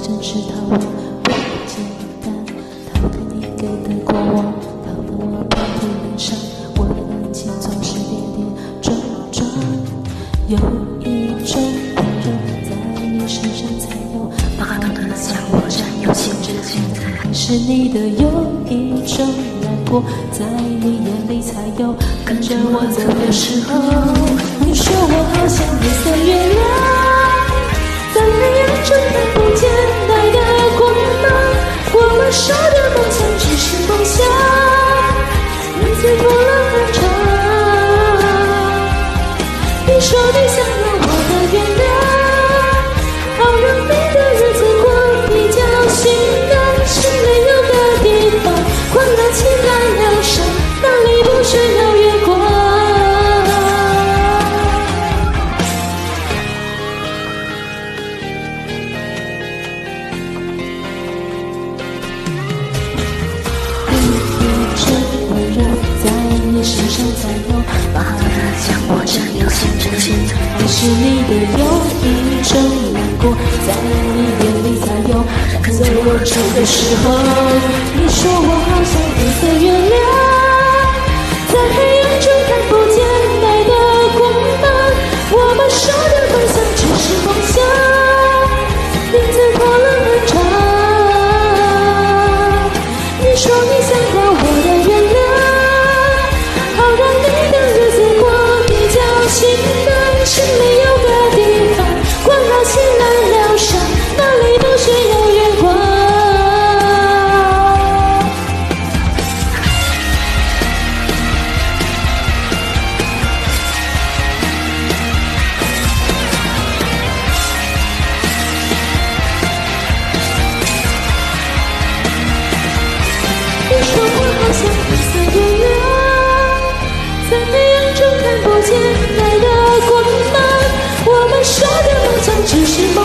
真是逃亡不简单，逃开你给的过往，逃到我遍体鳞伤，我的感情总是跌跌撞撞。有一种温柔在你身上才有，把懂得将我占有，心之现在还是你的。有一种难过在你眼里才有，跟着我走的时候，身上才有，把它将我占有，心之心还是你的。有一种难过，在你眼里才有。看在我走的时候，你说我好像黑色月亮，眼泪的光芒我们说的梦想只是梦